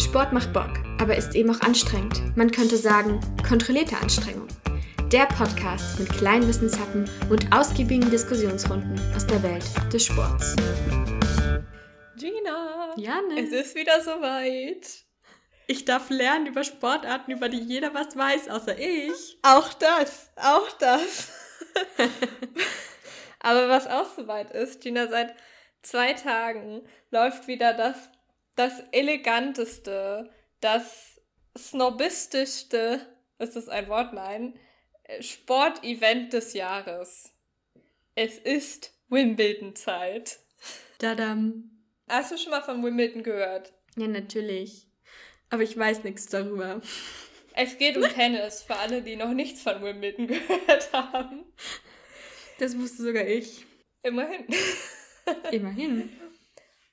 Sport macht Bock, aber ist eben auch anstrengend. Man könnte sagen, kontrollierte Anstrengung. Der Podcast mit kleinen Wissenshappen und ausgiebigen Diskussionsrunden aus der Welt des Sports. Gina, Janne. es ist wieder soweit. Ich darf lernen über Sportarten, über die jeder was weiß, außer ich. Auch das, auch das. Aber was auch soweit ist, Gina, seit zwei Tagen läuft wieder das, das eleganteste, das snobistischste, ist das ein Wort? Nein, Sportevent des Jahres. Es ist Wimbledon-Zeit. Dadam. Hast du schon mal von Wimbledon gehört? Ja, natürlich. Aber ich weiß nichts darüber. Es geht um Tennis, für alle, die noch nichts von Wimbledon gehört haben. Das wusste sogar ich. Immerhin. Immerhin.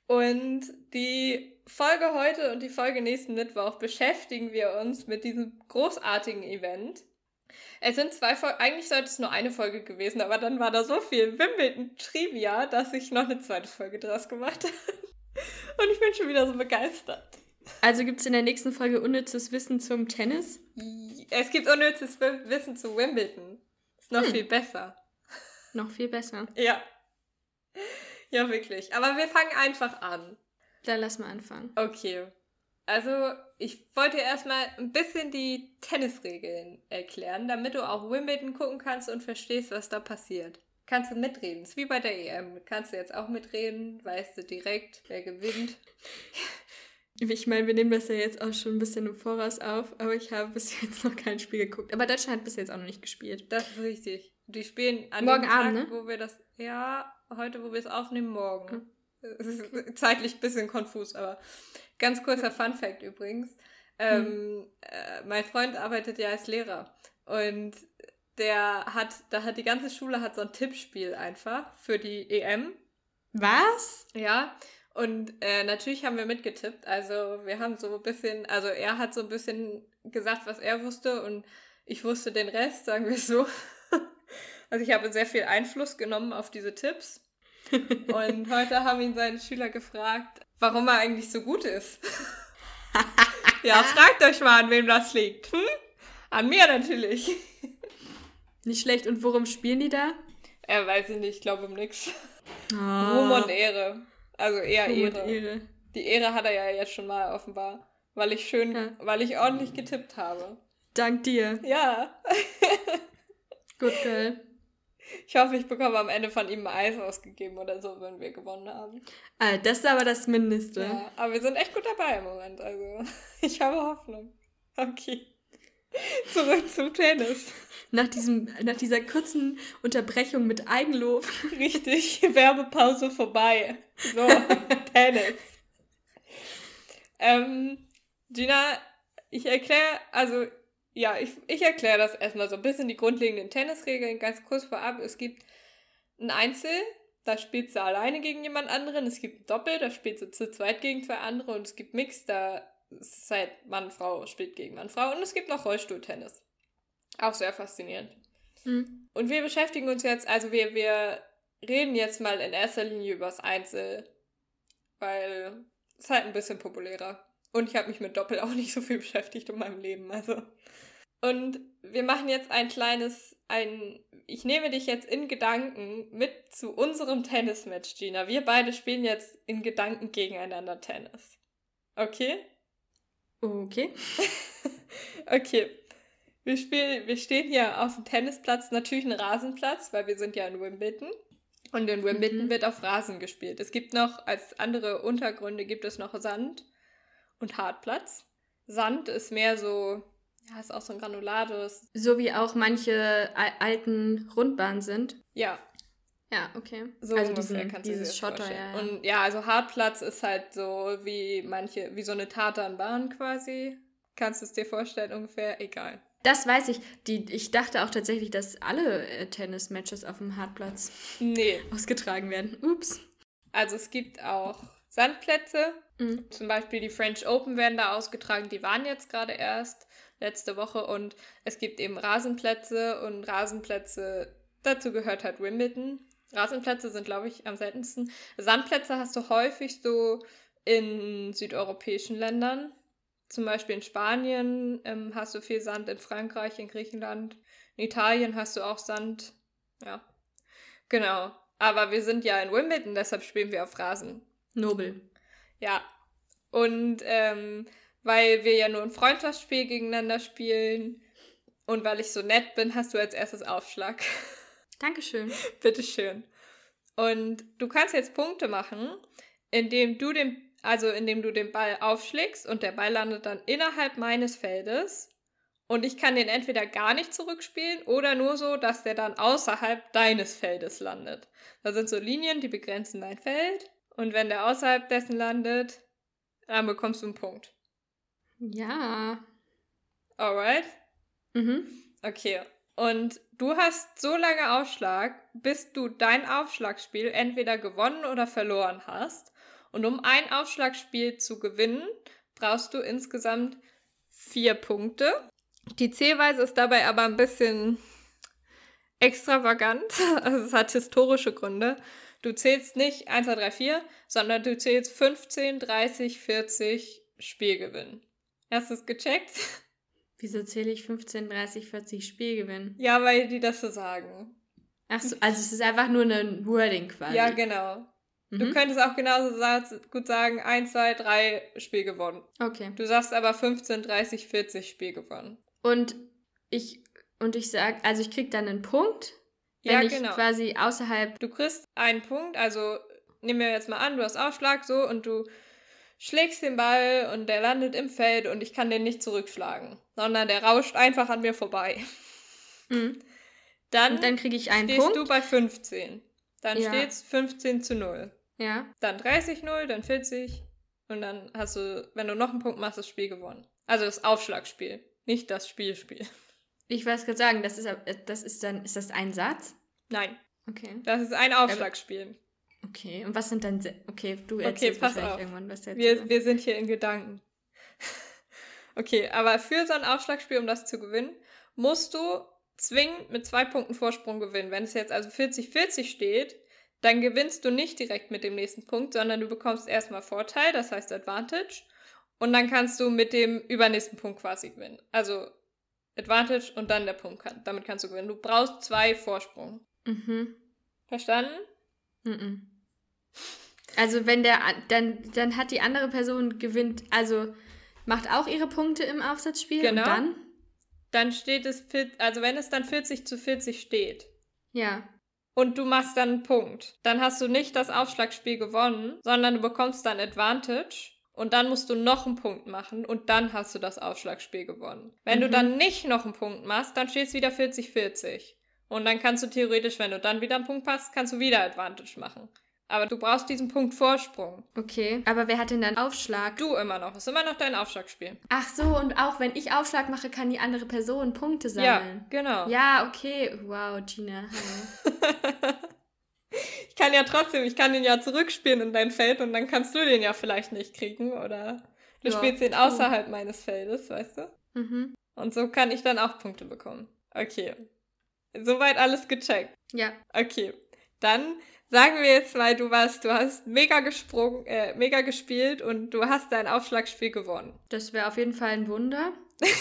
Und die Folge heute und die Folge nächsten Mittwoch beschäftigen wir uns mit diesem großartigen Event. Es sind zwei Folgen, eigentlich sollte es nur eine Folge gewesen, aber dann war da so viel Wimbledon-Trivia, dass ich noch eine zweite Folge draus gemacht habe. Und ich bin schon wieder so begeistert. Also gibt es in der nächsten Folge unnützes Wissen zum Tennis? Es gibt unnützes Wissen zu Wimbledon. Ist noch Hm. viel besser. Noch viel besser. Ja. Ja, wirklich. Aber wir fangen einfach an. Dann lass mal anfangen. Okay. Also, ich wollte erstmal ein bisschen die Tennisregeln erklären, damit du auch Wimbledon gucken kannst und verstehst, was da passiert. Kannst du mitreden. Ist wie bei der EM. Kannst du jetzt auch mitreden, weißt du direkt, wer gewinnt. Ich meine, wir nehmen das ja jetzt auch schon ein bisschen im Voraus auf, aber ich habe bis jetzt noch kein Spiel geguckt. Aber Deutschland hat bis jetzt auch noch nicht gespielt. Das ist richtig. Die spielen an Morgen dem Tag, Abend, ne? wo wir das. Ja, heute, wo wir es aufnehmen, morgen. Es ist zeitlich ein bisschen konfus, aber ganz kurzer Fun Fact übrigens. Ähm, äh, mein Freund arbeitet ja als Lehrer und der hat, da hat die ganze Schule hat so ein Tippspiel einfach für die EM. Was? Ja, und äh, natürlich haben wir mitgetippt. Also wir haben so ein bisschen, also er hat so ein bisschen gesagt, was er wusste und ich wusste den Rest, sagen wir so. Also ich habe sehr viel Einfluss genommen auf diese Tipps. Und heute haben ihn seine Schüler gefragt, warum er eigentlich so gut ist. ja, fragt euch mal, an wem das liegt. Hm? An mir natürlich. Nicht schlecht. Und worum spielen die da? Er weiß ich nicht, ich glaube um nix. Oh. Ruhm und Ehre. Also eher Ruhm und Ehre. Ehre. Die Ehre hat er ja jetzt schon mal offenbar. Weil ich schön, Ja. weil ich ordentlich getippt habe. Dank dir. Ja. Good girl. Ich hoffe, ich bekomme am Ende von ihm ein Eis ausgegeben oder so, wenn wir gewonnen haben. Ah, das ist aber das Mindeste. Ja, aber wir sind echt gut dabei im Moment. Also, ich habe Hoffnung. Okay. Zurück zum Tennis. Nach, diesem, nach dieser kurzen Unterbrechung mit Eigenlob. Richtig, Werbepause vorbei. So, Tennis. Ähm, Gina, ich erkläre, also, ja, ich, ich erkläre das erstmal so ein bisschen die grundlegenden Tennisregeln ganz kurz vorab. Es gibt ein Einzel, da spielst du alleine gegen jemand anderen. Es gibt ein Doppel, da spielst du zu zweit gegen zwei andere. Und es gibt Mix, da ist halt Mann, Frau spielt gegen Mann, Frau. Und es gibt noch Rollstuhltennis. Auch sehr faszinierend. Hm. Und wir beschäftigen uns jetzt, also wir, wir reden jetzt mal in erster Linie übers Einzel, weil es halt ein bisschen populärer. Und ich habe mich mit Doppel auch nicht so viel beschäftigt in meinem Leben, also. Und wir machen jetzt ein kleines, ein, ich nehme dich jetzt in Gedanken mit zu unserem Tennismatch, Gina. Wir beide spielen jetzt in Gedanken gegeneinander Tennis. Okay? Okay. Okay. Wir, spielen, wir stehen hier auf dem Tennisplatz, natürlich ein Rasenplatz, weil wir sind ja in Wimbledon. Und in Wimbledon Mhm. wird auf Rasen gespielt. Es gibt noch, als andere Untergründe gibt es noch Sand und Hartplatz. Sand ist mehr so, ja, ist auch so ein Granulados. So wie auch manche al- alten Rundbahnen sind. Ja, Ja, okay. so also diesen, kannst dieses Schotter, vorstellen. ja. ja. Und ja, also Hartplatz ist halt so wie manche, wie so eine Tatanbahn quasi. Kannst du es dir vorstellen ungefähr? Egal. Das weiß ich. Die, ich dachte auch tatsächlich, dass alle äh, Tennismatches auf dem Hartplatz Nee, ausgetragen werden. Ups. Also es gibt auch Sandplätze. Mhm. Zum Beispiel die French Open werden da ausgetragen. Die waren jetzt gerade erst letzte Woche. Und es gibt eben Rasenplätze und Rasenplätze, dazu gehört halt Wimbledon. Rasenplätze sind, glaube ich, am seltensten. Sandplätze hast du häufig so in südeuropäischen Ländern. Zum Beispiel in Spanien ähm, hast du viel Sand, in Frankreich, in Griechenland, in Italien hast du auch Sand. Ja, genau. Aber wir sind ja in Wimbledon, deshalb spielen wir auf Rasen. Nobel. Ja. Und ähm, weil wir ja nur ein Freundschaftsspiel gegeneinander spielen und weil ich so nett bin, hast du als erstes Aufschlag. Dankeschön. Bitteschön. Und du kannst jetzt Punkte machen, indem du den, also indem du den Ball aufschlägst und der Ball landet dann innerhalb meines Feldes. Und ich kann den entweder gar nicht zurückspielen oder nur so, dass der dann außerhalb deines Feldes landet. Da sind so Linien, die begrenzen dein Feld. Und wenn der außerhalb dessen landet, dann bekommst du einen Punkt. Ja. Alright? Mhm. Okay. Und du hast so lange Aufschlag, bis du dein Aufschlagspiel entweder gewonnen oder verloren hast. Und um ein Aufschlagspiel zu gewinnen, brauchst du insgesamt vier Punkte. Die Zählweise ist dabei aber ein bisschen extravagant. Also es hat historische Gründe. Du zählst nicht 1, 2, 3, 4, sondern du zählst 15, 30, 40 Spielgewinn. Hast du es gecheckt? Wieso zähle ich 15, 30, 40 Spielgewinn? Ja, weil die das so sagen. Ach so, also es ist einfach nur ein Wording quasi. Ja, genau. Du Mhm. könntest auch genauso gut sagen, 1, 2, 3 Spiel gewonnen. Okay. Du sagst aber 15, 30, 40 Spiel gewonnen. Und ich und ich sag, also ich krieg dann einen Punkt, wenn Ja, ich genau. quasi außerhalb. Du kriegst einen Punkt, also nehmen wir jetzt mal an, du hast Aufschlag so und du schlägst den Ball und der landet im Feld und ich kann den nicht zurückschlagen, sondern der rauscht einfach an mir vorbei. Mhm. Dann, Und dann kriege ich einen stehst Punkt. du bei 15. Dann Ja. steht's 15 zu 0. Ja. Dann 30 0, dann 40 und dann hast du, wenn du noch einen Punkt machst, das Spiel gewonnen. Also das Aufschlagspiel, nicht das Spielspiel. Ich weiß gerade sagen, das ist das ist dann ist das ein Satz? Nein, Okay. das ist ein Aufschlagspiel. Okay. Und was sind dann Okay, du Okay, erzählst pass wahrscheinlich auf. irgendwann was jetzt. Wir, wir sind hier in Gedanken. okay, aber für so ein Aufschlagspiel, um das zu gewinnen, musst du zwingend mit zwei Punkten Vorsprung gewinnen. Wenn es jetzt also 40-40 steht, dann gewinnst du nicht direkt mit dem nächsten Punkt, sondern du bekommst erstmal Vorteil, das heißt Advantage. Und dann kannst du mit dem übernächsten Punkt quasi gewinnen. Also Advantage und dann der Punkt. Kann, damit kannst du gewinnen. Du brauchst zwei Vorsprung. Mhm. Verstanden? Also wenn der an- dann dann hat die andere Person gewinnt, also macht auch ihre Punkte im Aufsatzspiel Genau. und dann Dann steht es, also wenn es dann 40 zu 40 steht, ja. und du machst dann einen Punkt. Dann hast du nicht das Aufschlagspiel gewonnen, sondern du bekommst dann Advantage und dann musst du noch einen Punkt machen und dann hast du das Aufschlagspiel gewonnen. Wenn du Mhm. dann nicht noch einen Punkt machst, dann steht es wieder 40-40. Und dann kannst du theoretisch, wenn du dann wieder einen Punkt machst, kannst du wieder Advantage machen. Aber du brauchst diesen Punkt Vorsprung. Okay, aber wer hat denn dann Aufschlag? Du immer noch. Ist immer noch dein Aufschlagspiel. Ach so, und auch wenn ich Aufschlag mache, kann die andere Person Punkte Ja, sammeln. genau. Ja, okay. Wow, Gina. Ich kann ja trotzdem, ich kann den ja zurückspielen in dein Feld und dann kannst du den ja vielleicht nicht kriegen oder du Ja, spielst true. außerhalb meines Feldes, weißt du? mhm. Und so kann ich dann auch Punkte bekommen. Okay. Soweit alles gecheckt. Ja. Okay. Dann sagen wir jetzt mal, du warst, du hast mega gesprungen, äh, mega gespielt und du hast dein Aufschlagspiel gewonnen. Das wäre auf jeden Fall ein Wunder.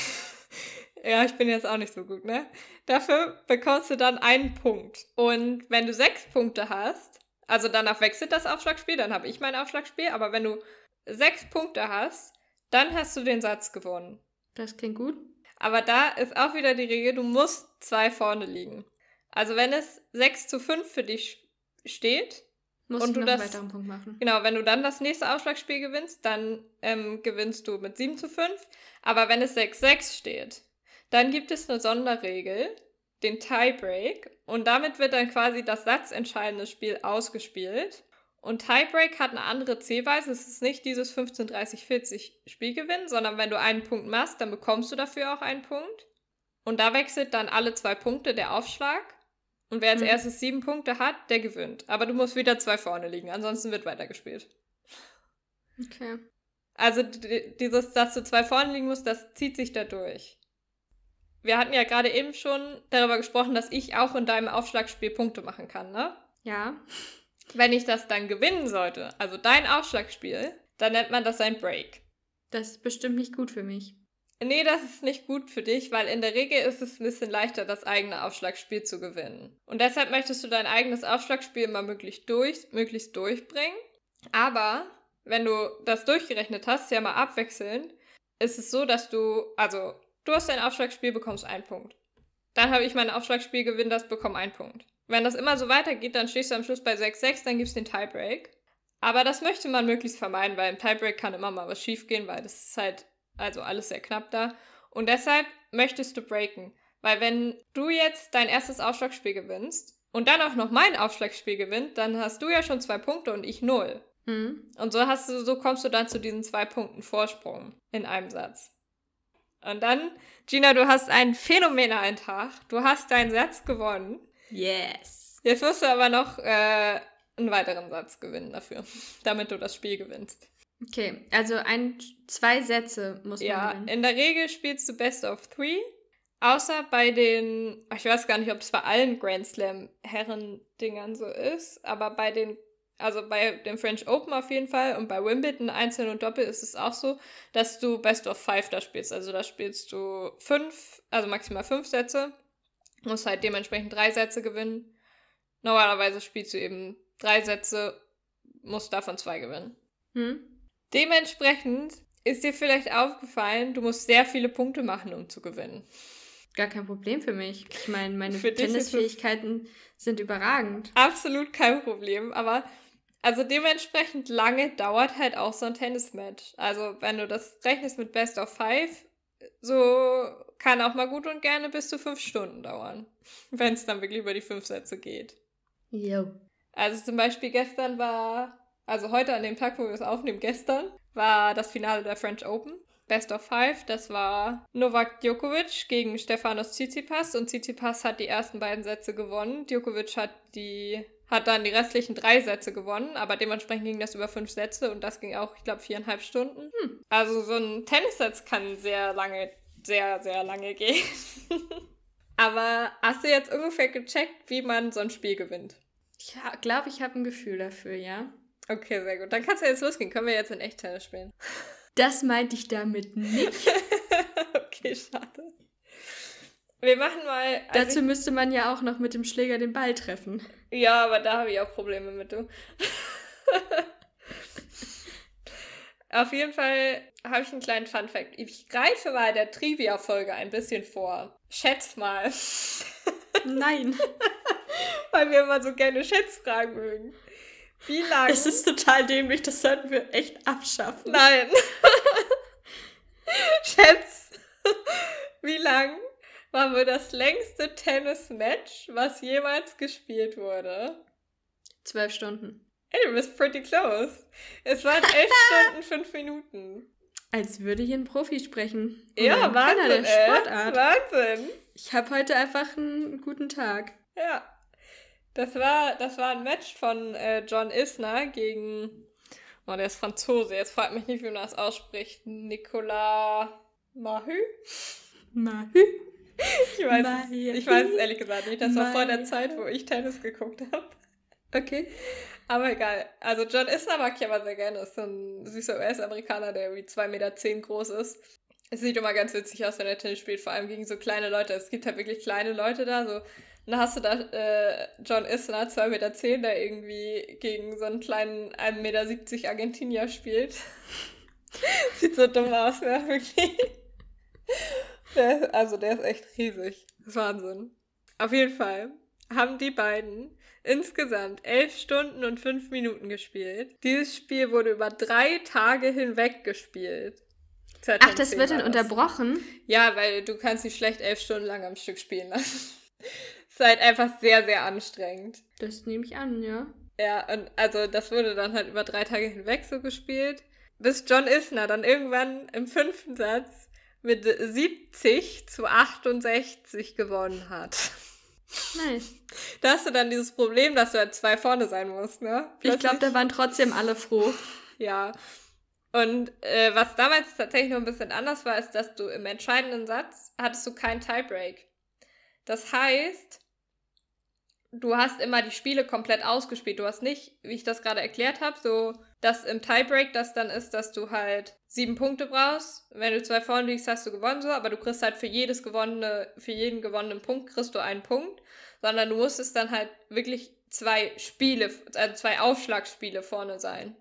Ja, ich bin jetzt auch nicht so gut, ne? Dafür bekommst du dann einen Punkt. Und wenn du sechs Punkte hast, also danach wechselt das Aufschlagspiel, dann habe ich mein Aufschlagspiel, aber wenn du sechs Punkte hast, dann hast du den Satz gewonnen. Das klingt gut. Aber da ist auch wieder die Regel, du musst zwei vorne liegen. Also wenn es 6 zu 5 für dich steht, Muss Und du noch das- einen weiteren Punkt machen. genau, wenn du dann das nächste Aufschlagspiel gewinnst, dann ähm, gewinnst du mit 7 zu 5. Aber wenn es 6-6 steht, dann gibt es eine Sonderregel, den Tiebreak. Und damit wird dann quasi das satzentscheidende Spiel ausgespielt. Und Tiebreak hat eine andere Zählweise. Es ist nicht dieses 15, 30, 40 Spielgewinn, sondern wenn du einen Punkt machst, dann bekommst du dafür auch einen Punkt. Und da wechselt dann alle zwei Punkte der Aufschlag. Und wer als Mhm. erstes sieben Punkte hat, der gewinnt. Aber du musst wieder zwei vorne liegen, ansonsten wird weitergespielt. Okay. Also dieses, dass du zwei vorne liegen musst, das zieht sich da durch. Wir hatten ja gerade eben schon darüber gesprochen, dass ich auch in deinem Aufschlagspiel Punkte machen kann, ne? Ja. Wenn ich das dann gewinnen sollte, also dein Aufschlagspiel, dann nennt man das ein Break. Das ist bestimmt nicht gut für mich. Nee, das ist nicht gut für dich, weil in der Regel ist es ein bisschen leichter, das eigene Aufschlagspiel zu gewinnen. Und deshalb möchtest du dein eigenes Aufschlagspiel immer möglichst, durch, möglichst durchbringen. Aber wenn du das durchgerechnet hast, ja mal abwechselnd, ist es so, dass du, also du hast dein Aufschlagspiel, bekommst einen Punkt. Dann habe ich mein Aufschlagspiel, gewinne das, bekomme einen Punkt. Wenn das immer so weitergeht, dann stehst du am Schluss bei 6-6, dann gibt es den Tiebreak. Aber das möchte man möglichst vermeiden, weil im Tiebreak kann immer mal was schiefgehen, weil das ist halt also alles sehr knapp da. Und deshalb möchtest du breaken. Weil wenn du jetzt dein erstes Aufschlagspiel gewinnst und dann auch noch mein Aufschlagspiel gewinnt, dann hast du ja schon zwei Punkte und ich null. Mhm. Und so hast du, so kommst du dann zu diesen zwei Punkten Vorsprung in einem Satz. Und dann, Gina, du hast einen phänomenalen Tag. Du hast deinen Satz gewonnen. Yes. Jetzt musst du aber noch äh, einen weiteren Satz gewinnen dafür, damit du das Spiel gewinnst. Okay, also ein, zwei Sätze muss man Ja, gewinnen. in der Regel spielst du Best of Three. Außer bei den, ich weiß gar nicht, ob es bei allen Grand Slam Herren-Dingern so ist, aber bei den, also bei dem French Open auf jeden Fall und bei Wimbledon Einzel und Doppel ist es auch so, dass du Best of Five da spielst. Also da spielst du fünf, also maximal fünf Sätze, musst halt dementsprechend drei Sätze gewinnen. Normalerweise spielst du eben drei Sätze, musst davon zwei gewinnen. Hm? Dementsprechend ist dir vielleicht aufgefallen, du musst sehr viele Punkte machen, um zu gewinnen. Gar kein Problem für mich. Ich meine, meine Tennisfähigkeiten sind überragend. Absolut kein Problem, aber also dementsprechend lange dauert halt auch so ein Tennismatch. Also wenn du das rechnest mit Best of Five, so kann auch mal gut und gerne bis zu fünf Stunden dauern, wenn es dann wirklich über die fünf Sätze geht. Jo. Also zum Beispiel gestern war also heute an dem Tag, wo wir es aufnehmen, gestern, war das Finale der French Open. Best of Five, das war Novak Djokovic gegen Stefanos Tsitsipas und Tsitsipas hat die ersten beiden Sätze gewonnen. Djokovic hat die hat dann die restlichen drei Sätze gewonnen, aber dementsprechend ging das über fünf Sätze und das ging auch, ich glaube, viereinhalb Stunden. Hm. Also so ein Tennissatz kann sehr lange, sehr, sehr lange gehen. aber hast du jetzt ungefähr gecheckt, wie man so ein Spiel gewinnt? Ich glaube, ich habe ein Gefühl dafür, ja. Okay, sehr gut. Dann kannst du jetzt losgehen. Können wir jetzt in echt Tennis spielen? Das meinte ich damit nicht. okay, schade. Wir machen mal. Also Dazu müsste man ja auch noch mit dem Schläger den Ball treffen. Ja, aber da habe ich auch Probleme mit, du. Auf jeden Fall habe ich einen kleinen Fun-Fact. Ich greife mal der Trivia-Folge ein bisschen vor. Schätz mal. Nein. Weil wir immer so gerne Schätzfragen mögen. Wie lange? Es ist total dämlich, das sollten wir echt abschaffen. Nein. Schätz, wie lang war wohl das längste Tennis-Match, was jemals gespielt wurde? Zwölf Stunden. Hey, du bist pretty close. Es waren elf Stunden, fünf Minuten. Als würde hier ein Profi sprechen. ja, Wahnsinn. Der Sportart. Wahnsinn. Ich habe heute einfach einen guten Tag. Ja. Das war, das war ein Match von äh, John Isner gegen, oh, der ist Franzose, jetzt fragt mich nicht, wie man das ausspricht, Nicolas Mahü? Mahü? Ich weiß, es, ich weiß es ehrlich gesagt nicht. Das war vor der Zeit, wo ich Tennis geguckt habe. Okay. Aber egal. Also John Isner mag ich aber sehr gerne. Ist so ein süßer US-Amerikaner, der wie 2,10 Meter zehn groß ist. Es sieht immer ganz witzig aus, wenn er Tennis spielt, vor allem gegen so kleine Leute. Es gibt halt wirklich kleine Leute da, so dann hast du da äh, John Isner, 2,10 Meter, der irgendwie gegen so einen kleinen 1,70 Meter Argentinier spielt. Sieht so dumm aus, ne? Wirklich. Der, also der ist echt riesig. Das ist Wahnsinn. Auf jeden Fall haben die beiden insgesamt elf Stunden und fünf Minuten gespielt. Dieses Spiel wurde über drei Tage hinweg gespielt. Ach, das wird dann unterbrochen? Ja, weil du kannst nicht schlecht elf Stunden lang am Stück spielen lassen ist halt einfach sehr, sehr anstrengend. Das nehme ich an, ja. Ja, und also das wurde dann halt über drei Tage hinweg so gespielt, bis John Isner dann irgendwann im fünften Satz mit 70 zu 68 gewonnen hat. Nice. Da hast du dann dieses Problem, dass du halt zwei vorne sein musst, ne? Plötzlich. Ich glaube, da waren trotzdem alle froh. Ja. Und äh, was damals tatsächlich noch ein bisschen anders war, ist, dass du im entscheidenden Satz hattest du keinen Tiebreak. Das heißt, du hast immer die Spiele komplett ausgespielt. Du hast nicht, wie ich das gerade erklärt habe, so dass im Tiebreak das dann ist, dass du halt sieben Punkte brauchst. Wenn du zwei vorne liegst, hast du gewonnen so, aber du kriegst halt für jedes gewonnene, für jeden gewonnenen Punkt kriegst du einen Punkt, sondern du musstest dann halt wirklich zwei Spiele, also zwei Aufschlagspiele vorne sein.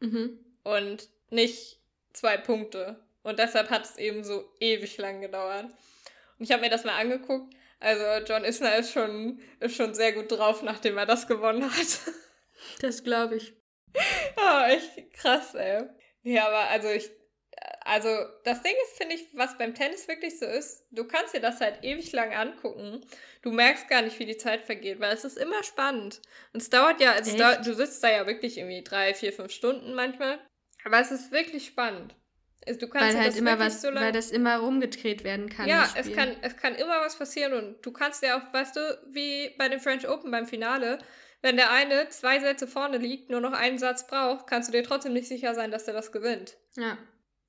Mhm. Und nicht zwei Punkte. Und deshalb hat es eben so ewig lang gedauert. Und ich habe mir das mal angeguckt. Also John Isner ist schon, ist schon sehr gut drauf, nachdem er das gewonnen hat. Das glaube ich. Oh, echt krass, ey. Ja, aber also ich, also das Ding ist, finde ich, was beim Tennis wirklich so ist, du kannst dir das halt ewig lang angucken. Du merkst gar nicht, wie die Zeit vergeht, weil es ist immer spannend. Und es dauert ja, also dauert, du sitzt da ja wirklich irgendwie drei, vier, fünf Stunden manchmal. Aber es ist wirklich spannend. Du kannst weil halt immer was, so weil das immer rumgedreht werden kann. Ja, es kann, es kann immer was passieren und du kannst ja auch, weißt du, wie bei dem French Open beim Finale, wenn der eine zwei Sätze vorne liegt, nur noch einen Satz braucht, kannst du dir trotzdem nicht sicher sein, dass er das gewinnt. Ja.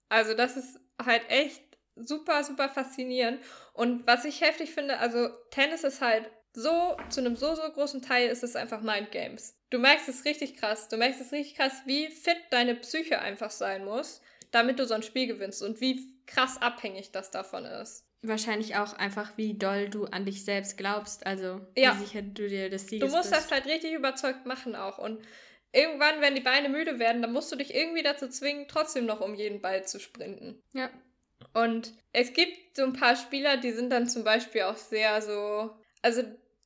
Also das ist halt echt super, super faszinierend. Und was ich heftig finde, also Tennis ist halt so, zu einem so, so großen Teil ist es einfach Mind Games. Du merkst es richtig krass. Du merkst es richtig krass, wie fit deine Psyche einfach sein muss, damit du so ein Spiel gewinnst und wie krass abhängig das davon ist wahrscheinlich auch einfach, wie doll du an dich selbst glaubst. Also, ja. wie sicher du dir des Sieges Du musst bist. das halt richtig überzeugt machen auch. Und irgendwann, wenn die Beine müde werden, dann musst du dich irgendwie dazu zwingen, trotzdem noch um jeden Ball zu sprinten. Ja. Und es gibt so ein paar Spieler, die sind dann zum Beispiel auch sehr so, also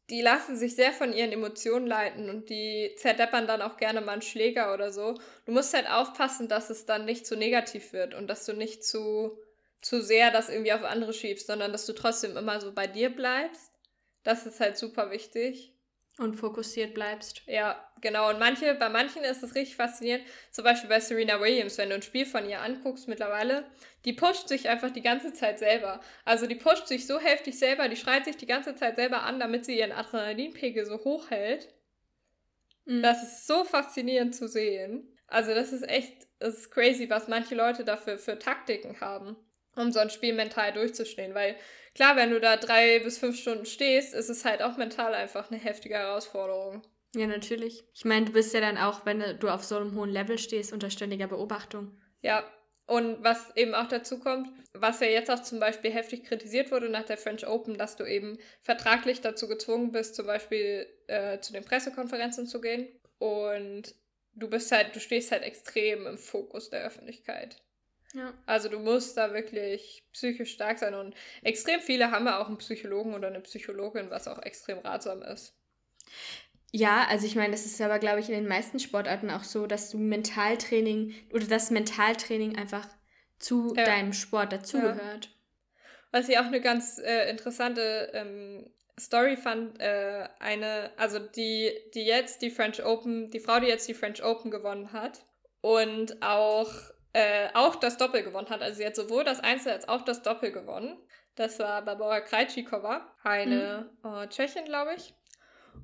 die lassen sich sehr von ihren Emotionen leiten und die zerdeppern dann auch gerne mal einen Schläger oder so. Du musst halt aufpassen, dass es dann nicht zu negativ wird und dass du nicht zu zu sehr das irgendwie auf andere schiebst, sondern dass du trotzdem immer so bei dir bleibst. Das ist halt super wichtig. Und fokussiert bleibst. Ja, genau. Und manche, bei manchen ist es richtig faszinierend. Zum Beispiel bei Serena Williams, wenn du ein Spiel von ihr anguckst mittlerweile, die pusht sich einfach die ganze Zeit selber. Also die pusht sich so heftig selber, die schreit sich die ganze Zeit selber an, damit sie ihren Adrenalinpegel so hoch hält. Mhm. Das ist so faszinierend zu sehen. Also das ist echt, das ist crazy, was manche Leute dafür für Taktiken haben um so ein Spiel mental durchzustehen. Weil klar, wenn du da drei bis fünf Stunden stehst, ist es halt auch mental einfach eine heftige Herausforderung. Ja, natürlich. Ich meine, du bist ja dann auch, wenn du auf so einem hohen Level stehst, unter ständiger Beobachtung. Ja, und was eben auch dazu kommt, was ja jetzt auch zum Beispiel heftig kritisiert wurde nach der French Open, dass du eben vertraglich dazu gezwungen bist, zum Beispiel äh, zu den Pressekonferenzen zu gehen. Und du bist halt, du stehst halt extrem im Fokus der Öffentlichkeit. Ja. Also du musst da wirklich psychisch stark sein und extrem viele haben ja auch einen Psychologen oder eine Psychologin, was auch extrem ratsam ist. Ja, also ich meine, das ist aber, glaube ich, in den meisten Sportarten auch so, dass du Mentaltraining oder das Mentaltraining einfach zu ja. deinem Sport dazugehört. Ja. Was ich auch eine ganz äh, interessante ähm, Story fand, äh, eine, also die, die jetzt die French Open, die Frau, die jetzt die French Open gewonnen hat und auch äh, auch das Doppel gewonnen hat. Also sie hat sowohl das Einzel als auch das Doppel gewonnen. Das war Barbara Krajcikova, eine mhm. äh, Tschechin, glaube ich.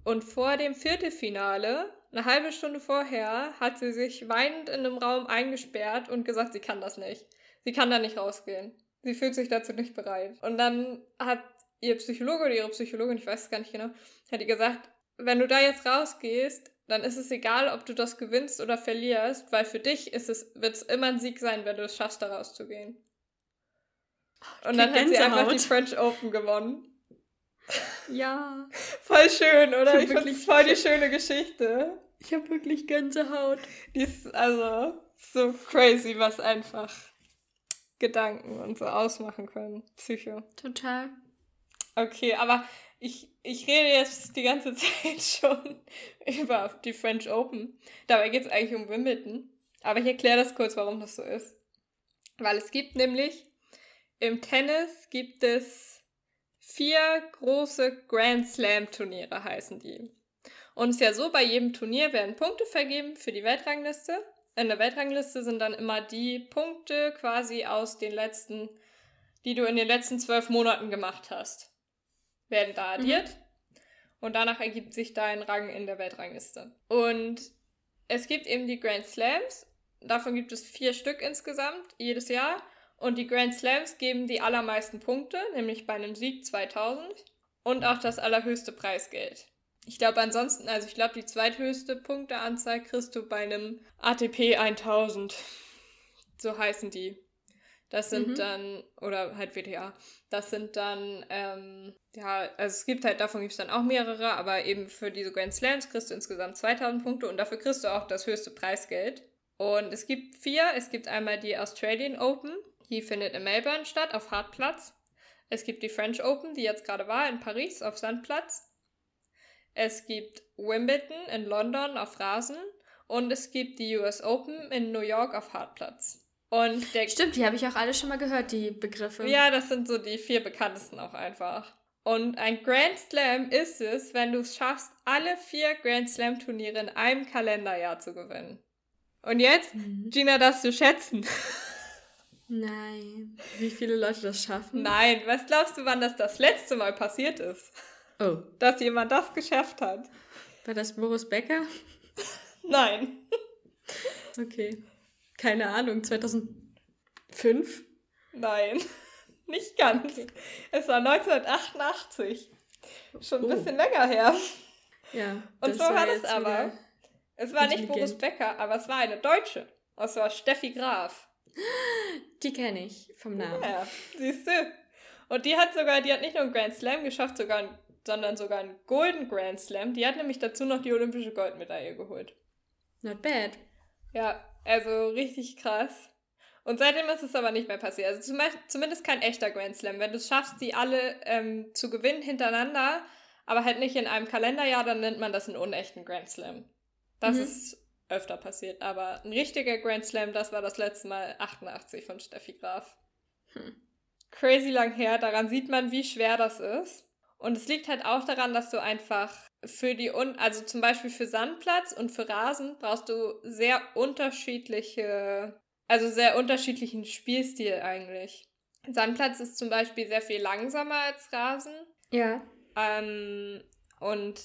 Und vor dem Viertelfinale, eine halbe Stunde vorher, hat sie sich weinend in einem Raum eingesperrt und gesagt, sie kann das nicht. Sie kann da nicht rausgehen. Sie fühlt sich dazu nicht bereit. Und dann hat ihr Psychologe oder ihre Psychologin, ich weiß es gar nicht genau, hat ihr gesagt, wenn du da jetzt rausgehst, dann ist es egal, ob du das gewinnst oder verlierst, weil für dich ist es, wird es immer ein Sieg sein, wenn du es schaffst, da rauszugehen. Und dann hat sie einfach die French Open gewonnen. Ja. voll schön, oder? Ich, ich finde voll die schöne Geschichte. Ich habe wirklich Gänsehaut. Die ist also so crazy, was einfach Gedanken und so ausmachen können. Psycho. Total. Okay, aber ich, ich rede jetzt die ganze Zeit schon über die French Open. Dabei geht es eigentlich um Wimbledon. Aber ich erkläre das kurz, warum das so ist. Weil es gibt nämlich im Tennis gibt es vier große Grand Slam Turniere, heißen die. Und es ist ja so, bei jedem Turnier werden Punkte vergeben für die Weltrangliste. In der Weltrangliste sind dann immer die Punkte quasi aus den letzten, die du in den letzten zwölf Monaten gemacht hast werden da addiert. Mhm. Und danach ergibt sich dein Rang in der Weltrangliste. Und es gibt eben die Grand Slams. Davon gibt es vier Stück insgesamt jedes Jahr. Und die Grand Slams geben die allermeisten Punkte, nämlich bei einem Sieg 2000. Und auch das allerhöchste Preisgeld. Ich glaube ansonsten, also ich glaube, die zweithöchste Punkteanzahl kriegst du bei einem ATP 1000. So heißen die. Das sind mhm. dann, oder halt WTA, das sind dann, ähm, ja, also es gibt halt, davon gibt es dann auch mehrere, aber eben für diese Grand Slams kriegst du insgesamt 2000 Punkte und dafür kriegst du auch das höchste Preisgeld. Und es gibt vier, es gibt einmal die Australian Open, die findet in Melbourne statt, auf Hartplatz. Es gibt die French Open, die jetzt gerade war, in Paris, auf Sandplatz. Es gibt Wimbledon in London auf Rasen und es gibt die US Open in New York auf Hartplatz. Und der Stimmt, die habe ich auch alle schon mal gehört, die Begriffe. Ja, das sind so die vier bekanntesten auch einfach. Und ein Grand Slam ist es, wenn du es schaffst, alle vier Grand Slam Turniere in einem Kalenderjahr zu gewinnen. Und jetzt, mhm. Gina, darfst du schätzen. Nein. Wie viele Leute das schaffen? Nein. Was glaubst du, wann das das letzte Mal passiert ist? Oh. Dass jemand das geschafft hat. War das Boris Becker? Nein. Okay keine Ahnung, 2005? Nein, nicht ganz. Okay. Es war 1988. Schon ein oh. bisschen länger her. Ja. Und so war das aber. Es war nicht Boris Becker, aber es war eine Deutsche. Und es war Steffi Graf. Die kenne ich vom Namen. Ja, siehst du. Und die hat sogar, die hat nicht nur einen Grand Slam geschafft, sogar, sondern sogar einen Golden Grand Slam. Die hat nämlich dazu noch die olympische Goldmedaille geholt. Not bad. Ja, also richtig krass. Und seitdem ist es aber nicht mehr passiert. Also zum zumindest kein echter Grand Slam. Wenn du es schaffst, die alle ähm, zu gewinnen hintereinander, aber halt nicht in einem Kalenderjahr, dann nennt man das einen unechten Grand Slam. Das mhm. ist öfter passiert. Aber ein richtiger Grand Slam, das war das letzte Mal 88 von Steffi Graf. Hm. Crazy lang her. Daran sieht man, wie schwer das ist. Und es liegt halt auch daran, dass du einfach für die, Un also zum Beispiel für Sandplatz und für Rasen brauchst du sehr unterschiedliche, also sehr unterschiedlichen Spielstil eigentlich. Sandplatz ist zum Beispiel sehr viel langsamer als Rasen. Ja. Ähm, und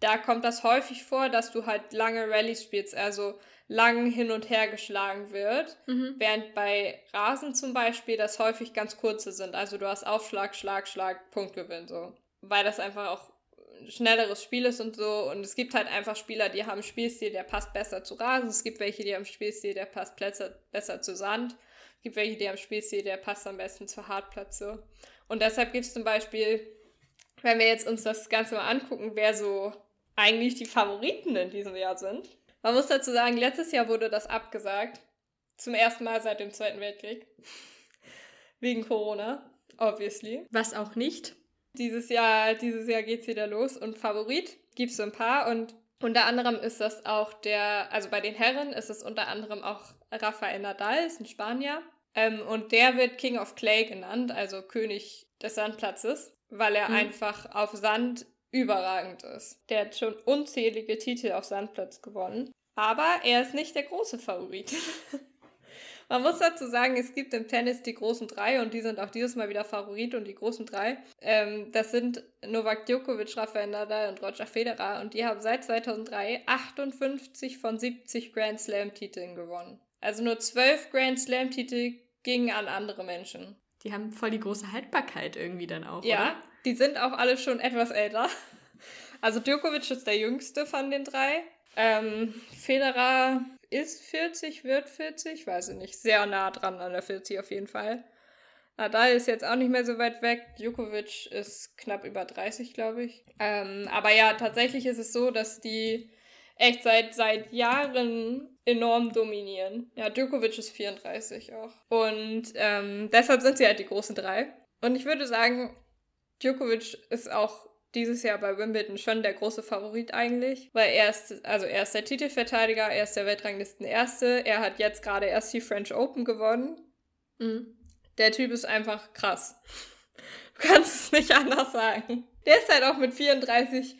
da kommt das häufig vor, dass du halt lange Rallyes spielst, also lang hin und her geschlagen wird, mhm. während bei Rasen zum Beispiel das häufig ganz kurze sind. Also du hast Aufschlag, Schlag, Schlag, Punktgewinn so. Weil das einfach auch schnelleres Spiel ist und so. Und es gibt halt einfach Spieler, die haben Spielstil, der passt besser zu Rasen. Es gibt welche, die haben Spielstil, der passt besser, zu Sand. Es gibt welche, die haben Spielstil, der passt am besten zu Hartplätze. Und deshalb gibt es zum Beispiel, wenn wir jetzt uns das Ganze mal angucken, wer so eigentlich die Favoriten in diesem Jahr sind. Man muss dazu sagen, letztes Jahr wurde das abgesagt. Zum ersten Mal seit dem Zweiten Weltkrieg. Wegen Corona, obviously. Was auch nicht. Dieses Jahr, dieses Jahr geht's wieder los und Favorit gibt's so ein paar und unter anderem ist das auch der, also bei den Herren ist es unter anderem auch Rafael Nadal, ist ein Spanier. Ähm, und der wird King of Clay genannt, also König des Sandplatzes, weil er mhm. einfach auf Sand überragend ist. Der hat schon unzählige Titel auf Sandplatz gewonnen. Aber er ist nicht der große Favorit. Man muss dazu sagen, es gibt im Tennis die großen drei und die sind auch dieses Mal wieder Favorit und die großen drei. Ähm, das sind Novak Djokovic, Rafael Nadal und Roger Federer und die haben seit 2003 58 von 70 Grand Slam-Titeln gewonnen. Also nur 12 Grand Slam-Titel gingen an andere Menschen. Die haben voll die große Haltbarkeit irgendwie dann auch. Ja, oder? die sind auch alle schon etwas älter. Also Djokovic ist der jüngste von den drei. Ähm, Federer ist 40, wird 40, weiß ich nicht. Sehr nah dran an der 40 auf jeden Fall. Nadal ist jetzt auch nicht mehr so weit weg. Djokovic ist knapp über 30, glaube ich. Ähm, aber ja, tatsächlich ist es so, dass die echt seit, seit Jahren enorm dominieren. Ja, Djokovic ist 34 auch. Und ähm, deshalb sind sie halt die großen drei. Und ich würde sagen, Djokovic ist auch dieses Jahr bei Wimbledon schon der große Favorit eigentlich, weil er ist, also er ist der Titelverteidiger, er ist der Weltranglisten Erste, er hat jetzt gerade erst die French Open gewonnen. Mhm. Der Typ ist einfach krass. Du kannst es nicht anders sagen. Der ist halt auch mit 34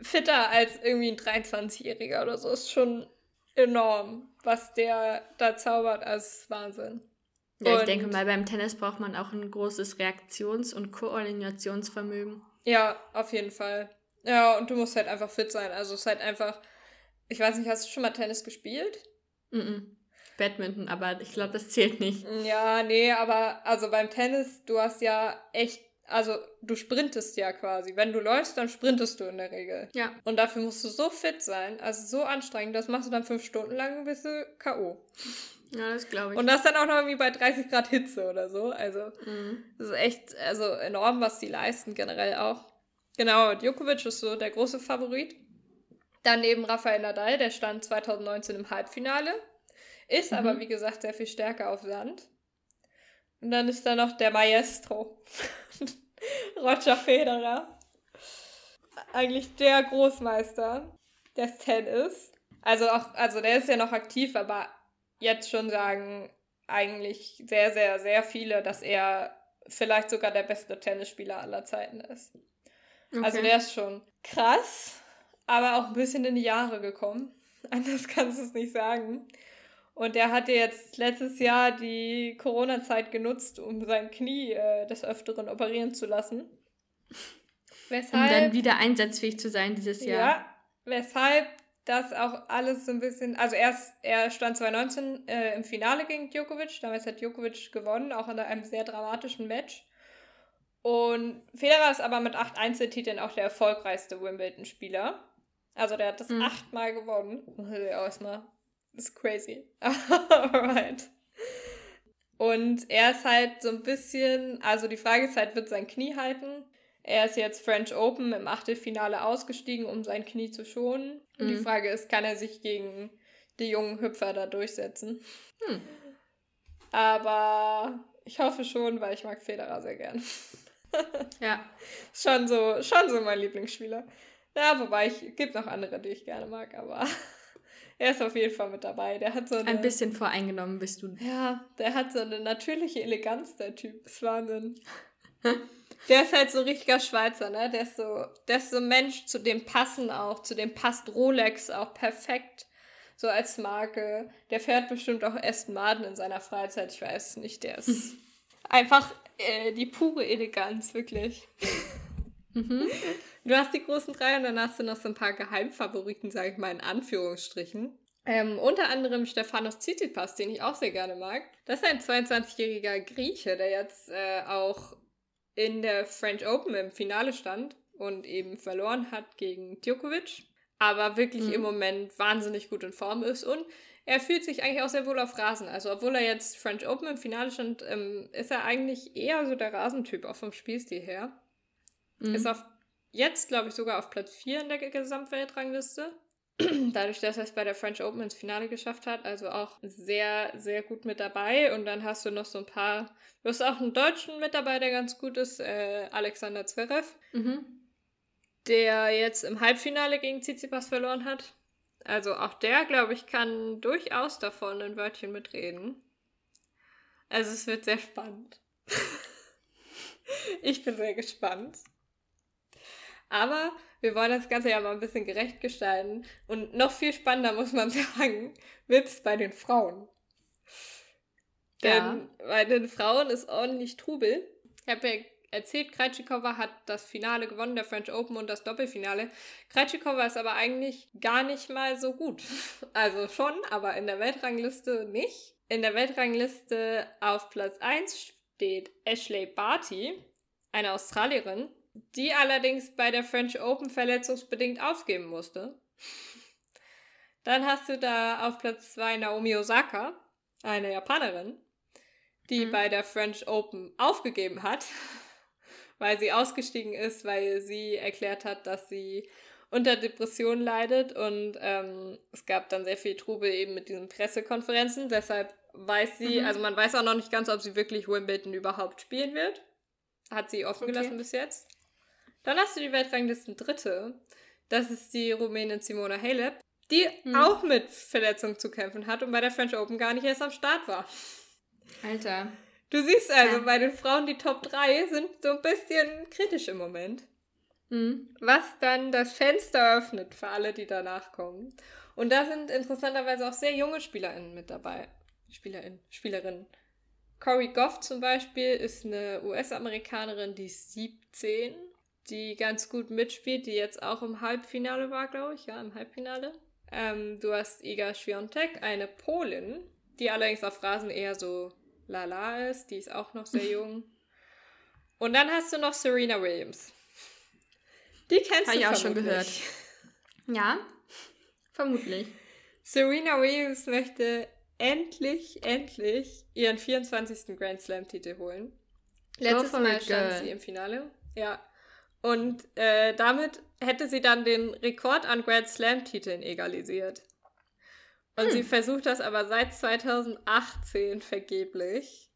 fitter als irgendwie ein 23-Jähriger oder so. Ist schon enorm, was der da zaubert. als Wahnsinn. Ja, und ich denke mal, beim Tennis braucht man auch ein großes Reaktions- und Koordinationsvermögen. Ja, auf jeden Fall. Ja, und du musst halt einfach fit sein. Also es ist halt einfach. Ich weiß nicht, hast du schon mal Tennis gespielt? Mm, -mm. Badminton, aber ich glaube, das zählt nicht. Ja, nee, aber also beim Tennis, du hast ja echt also du sprintest ja quasi. Wenn du läufst, dann sprintest du in der Regel. Ja. Und dafür musst du so fit sein, also so anstrengend, das machst du dann fünf Stunden lang bist du K.O. Ja, das glaube ich. Und das dann auch noch irgendwie bei 30 Grad Hitze oder so. Also, mhm. das ist echt also enorm, was die leisten, generell auch. Genau, Djokovic ist so der große Favorit. Daneben Rafael Nadal, der stand 2019 im Halbfinale. Ist Mhm. aber, wie gesagt, sehr viel stärker auf Sand. Und dann ist da noch der Maestro. Roger Federer. Eigentlich der Großmeister des Tennis. Also auch, also der ist ja noch aktiv, aber jetzt schon sagen eigentlich sehr, sehr, sehr viele, dass er vielleicht sogar der beste Tennisspieler aller Zeiten ist. Also Okay. der ist schon krass, aber auch ein bisschen in die Jahre gekommen. Anders kannst du es nicht sagen. Und der hatte jetzt letztes Jahr die Corona-Zeit genutzt, um sein Knie äh, des Öfteren operieren zu lassen. um Weshalb, dann wieder einsatzfähig zu sein dieses Jahr. ja, weshalb das auch alles so ein bisschen, also erst, er stand 2019 äh, im Finale gegen Djokovic, damals hat Djokovic gewonnen, auch in einem sehr dramatischen Match. Und Federer ist aber mit acht Einzeltiteln auch der erfolgreichste Wimbledon-Spieler. Also der hat das Mhm. achtmal gewonnen. Muss ich erstmal. Das ist crazy. Alright. Und er ist halt so ein bisschen, also die Frage ist halt, wird sein Knie halten? Er ist jetzt French Open im Achtelfinale ausgestiegen, um sein Knie zu schonen. Und die Mhm. Frage ist, kann er sich gegen die jungen Hüpfer da durchsetzen? Hm. Aber ich hoffe schon, weil ich mag Federer sehr gern. Ja. Schon so, schon so mein Lieblingsspieler. Ja, wobei ich gibt noch andere, die ich gerne mag, aber er ist auf jeden Fall mit dabei. Der hat so eine, Ein bisschen voreingenommen bist du. ja, der hat so eine natürliche Eleganz, der Typ. ist Wahnsinn. Der ist halt so richtiger Schweizer, ne? Der ist so, der ist so ein Mensch, zu dem passen auch, zu dem passt Rolex auch perfekt. So als Marke. Der fährt bestimmt auch Aston Martin in seiner Freizeit, ich weiß es nicht. Der ist einfach äh, die pure Eleganz, wirklich. Mhm. Du hast die großen drei und dann hast du noch so ein paar Geheimfavoriten, sage ich mal in Anführungsstrichen. Ähm, unter anderem Stefanos Tsitsipas, den ich auch sehr gerne mag. Das ist ein 22-jähriger Grieche, der jetzt äh, auch in der French Open im Finale stand und eben verloren hat gegen Djokovic, aber wirklich Mhm. im Moment wahnsinnig gut in Form ist und er fühlt sich eigentlich auch sehr wohl auf Rasen. Also obwohl er jetzt French Open im Finale stand, ähm, ist er eigentlich eher so der Rasentyp, auch vom Spielstil her. Mhm. Ist auf jetzt, glaube ich, sogar auf Platz 4 in der Gesamtweltrangliste. Dadurch, dass er es bei der French Open ins Finale geschafft hat. Also auch sehr, sehr gut mit dabei. Und dann hast du noch so ein paar. Du hast auch einen Deutschen mit dabei, der ganz gut ist, äh, Alexander Zverev, Mhm. der jetzt im Halbfinale gegen Tsitsipas verloren hat. Also auch der, glaube ich, kann durchaus davon ein Wörtchen mitreden. Also es wird sehr spannend. ich bin sehr gespannt. Aber wir wollen das Ganze ja mal ein bisschen gerecht gestalten. Und noch viel spannender muss man sagen, wird es bei den Frauen. Denn bei den Frauen ist ordentlich Trubel. Ich habe ja erzählt, Krejcikova hat das Finale gewonnen, der French Open und das Doppelfinale. Krejcikova ist aber eigentlich gar nicht mal so gut. Also schon, aber in der Weltrangliste nicht. In der Weltrangliste auf Platz 1 steht Ashley Barty, eine Australierin, die allerdings bei der French Open verletzungsbedingt aufgeben musste. Dann hast du da auf Platz 2 Naomi Osaka, eine Japanerin, die Mhm. bei der French Open aufgegeben hat, weil sie ausgestiegen ist, weil sie erklärt hat, dass sie unter Depressionen leidet und ähm, es gab dann sehr viel Trubel eben mit diesen Pressekonferenzen. Deshalb weiß sie, Mhm. also man weiß auch noch nicht ganz, ob sie wirklich Wimbledon überhaupt spielen wird. Hat sie offen Okay. gelassen bis jetzt. Dann hast du die Weltranglisten Dritte. Das ist die Rumänin Simona Halep, die Mhm. auch mit Verletzungen zu kämpfen hat und bei der French Open gar nicht erst am Start war. Alter. Du siehst also, Ja. bei den Frauen die Top 3 sind so ein bisschen kritisch im Moment. Mhm. Was dann das Fenster öffnet für alle, die danach kommen. Und da sind interessanterweise auch sehr junge SpielerInnen mit dabei. SpielerInnen, Spielerinnen. Corey Goff zum Beispiel ist eine US-Amerikanerin, die ist 17, die ganz gut mitspielt, die jetzt auch im Halbfinale war, glaube ich. Ja, im Halbfinale. Ähm, du hast Iga Świątek, eine Polin, die allerdings auf Rasen eher so lala ist. Die ist auch noch sehr jung. Und dann hast du noch Serena Williams. Die kennst Habe du ich auch schon gehört. Ja, vermutlich. Serena Williams möchte endlich, endlich ihren 24. Grand Slam-Titel holen. Letztes Mal stand girl. sie im Finale. Ja. Und äh, damit hätte sie dann den Rekord an Grand Slam-Titeln egalisiert. Und Hm. sie versucht das aber seit 2018 vergeblich.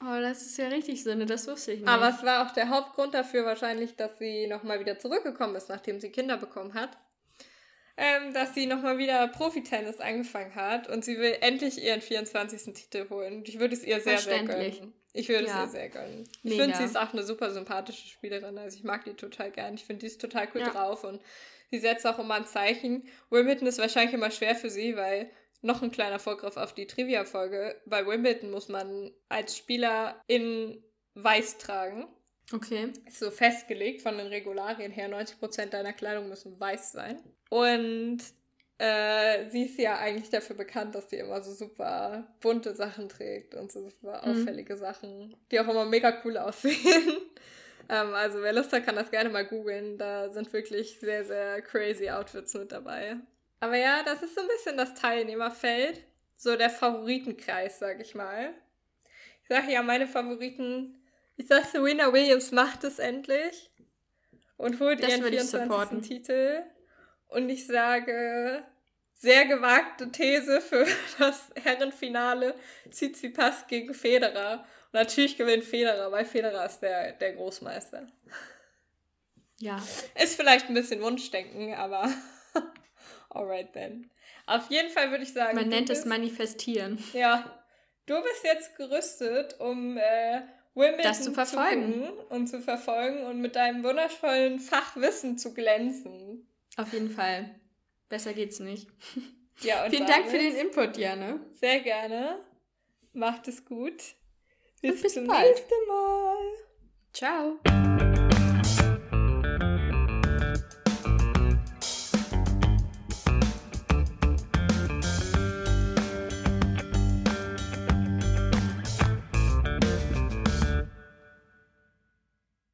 Oh, das ist ja richtig Sinne, das wusste ich nicht. Aber es war auch der Hauptgrund dafür wahrscheinlich, dass sie nochmal wieder zurückgekommen ist, nachdem sie Kinder bekommen hat. Ähm, dass sie nochmal wieder Profitennis angefangen hat und sie will endlich ihren 24. Titel holen. Und ich würde es ihr sehr, sehr gönnen. Ich würde Ja. es ihr sehr gönnen. Ich finde, sie ist auch eine super sympathische Spielerin. Also ich mag die total gern. Ich finde, die ist total cool Ja. drauf und sie setzt auch immer ein Zeichen. Wimbledon ist wahrscheinlich immer schwer für sie, weil noch ein kleiner Vorgriff auf die Trivia-Folge. Bei Wimbledon muss man als Spieler in Weiß tragen. Okay. Ist so festgelegt von den Regularien her. 90% deiner Kleidung müssen weiß sein. Und äh, sie ist ja eigentlich dafür bekannt, dass sie immer so super bunte Sachen trägt und so super Mhm. auffällige Sachen, die auch immer mega cool aussehen. ähm, also wer Lust hat, kann das gerne mal googeln. Da sind wirklich sehr, sehr crazy Outfits mit dabei. Aber ja, das ist so ein bisschen das Teilnehmerfeld. So der Favoritenkreis, sag ich mal. Ich sage ja, meine Favoriten. Ich sag, Serena Williams macht es endlich und holt Das ihren würde ich 24. supporten. Titel. Und ich sage, sehr gewagte These für das Herrenfinale. Tsitsipas gegen Federer. Und natürlich gewinnt Federer, weil Federer ist der, der Großmeister. Ja. Ist vielleicht ein bisschen Wunschdenken, aber alright then. Auf jeden Fall würde ich sagen, Man nennt es bist- manifestieren. ja, du bist jetzt gerüstet, um äh, Wimbledon Das zu verfolgen. gucken und zu verfolgen und mit deinem wundervollen Fachwissen zu glänzen. Auf jeden Fall. Besser geht's nicht. Ja, und Vielen Dank für den Input, Jana. Sehr gerne. Macht es gut. Und bis zum bald. nächsten Mal. Ciao.